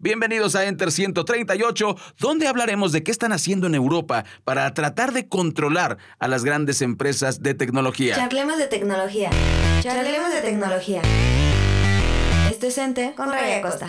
Bienvenidos a Enter 138, donde hablaremos de qué están haciendo en Europa para tratar de controlar a las grandes empresas de tecnología. Charlemos de tecnología. Charlemos de tecnología. Esto es Enter con Raya Costa.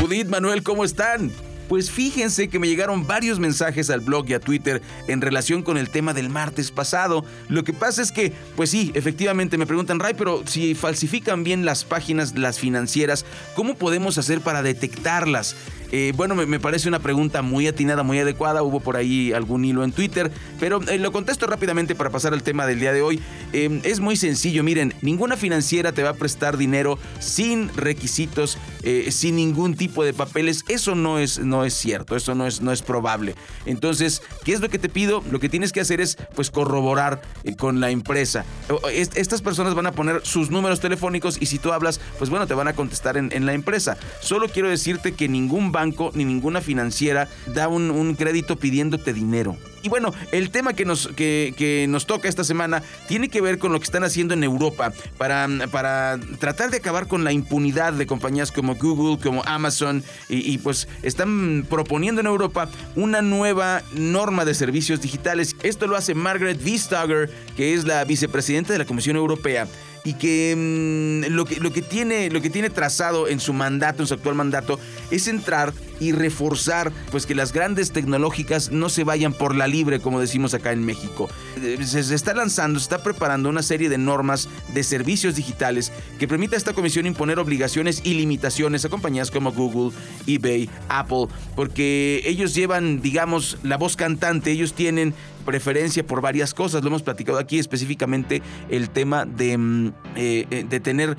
Judith, Manuel, ¿cómo están? Pues fíjense que me llegaron varios mensajes al blog y a Twitter en relación con el tema del martes pasado. Lo que pasa es que, pues sí, efectivamente me preguntan, Ray, pero si falsifican bien las páginas, las financieras, ¿cómo podemos hacer para detectarlas? Eh, bueno, me, parece una pregunta muy atinada, muy adecuada. Hubo por ahí algún hilo en Twitter, pero eh, lo contesto rápidamente para pasar al tema del día de hoy. Em, es muy sencillo, miren, ninguna financiera te va a prestar dinero sin requisitos, eh, sin ningún tipo de papeles. Eso no es, no es cierto, eso no es, no es probable. Entonces, ¿qué es lo que te pido? Lo que tienes que hacer es pues corroborar con la empresa. Estas personas van a poner sus números telefónicos y si tú hablas, pues bueno, te van a contestar en, en la empresa. Solo quiero decirte que ningún banco ni ninguna financiera da un, crédito pidiéndote dinero. Y bueno, el tema que nos, que, nos toca esta semana tiene que ver con lo que están haciendo en Europa para, para tratar de acabar con la impunidad de compañías como Google, como Amazon, y, pues están proponiendo en Europa una nueva norma de servicios digitales. Esto lo hace Margaret Vestager, que es la vicepresidenta de la Comisión Europea y que, mm, lo que lo que tiene lo que tiene trazado en su mandato, en su actual mandato, es entrar y reforzar pues que las grandes tecnológicas no se vayan por la libre, como decimos acá en México. Eh, se, está lanzando, se está preparando una serie de normas de servicios digitales que permita a esta comisión imponer obligaciones y limitaciones a compañías como Google, eBay, Apple, porque ellos llevan, digamos, la voz cantante, ellos tienen preferencia por varias cosas. Lo hemos platicado aquí específicamente el tema de, mm, eh, eh, de tener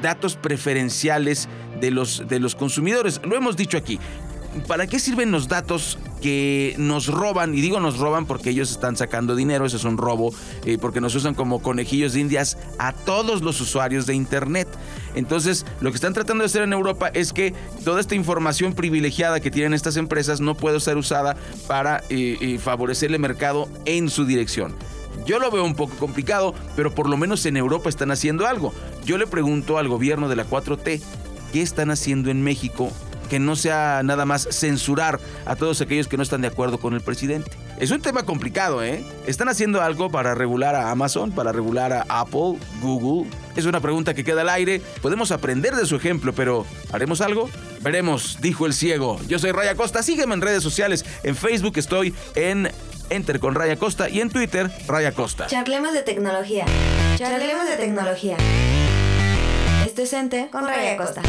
datos preferenciales de los, de los consumidores. Lo hemos dicho aquí. ¿Para qué sirven los datos que nos roban? Y digo nos roban porque ellos están sacando dinero, eso es un robo, eh, porque nos usan como conejillos de indias a todos los usuarios de Internet. Entonces, lo que están tratando de hacer en Europa es que toda esta información privilegiada que tienen estas empresas no puede ser usada para eh, eh, favorecer el mercado en su dirección. Yo lo veo un poco complicado, pero por lo menos en Europa están haciendo algo. Yo le pregunto al gobierno de la 4T, ¿qué están haciendo en México que no sea nada más censurar a todos aquellos que no están de acuerdo con el presidente. Es un tema complicado, ¿eh? ¿Están haciendo algo para regular a Amazon, para regular a Apple, Google? Es una pregunta que queda al aire. Podemos aprender de su ejemplo, pero ¿haremos algo? Veremos, dijo el ciego. Yo soy Raya Costa, sígueme en redes sociales. En Facebook estoy en Enter con Raya Costa y en Twitter Raya Costa. Charlemos de tecnología. Charlemos de tecnología. Esto es Enter con Raya Costa.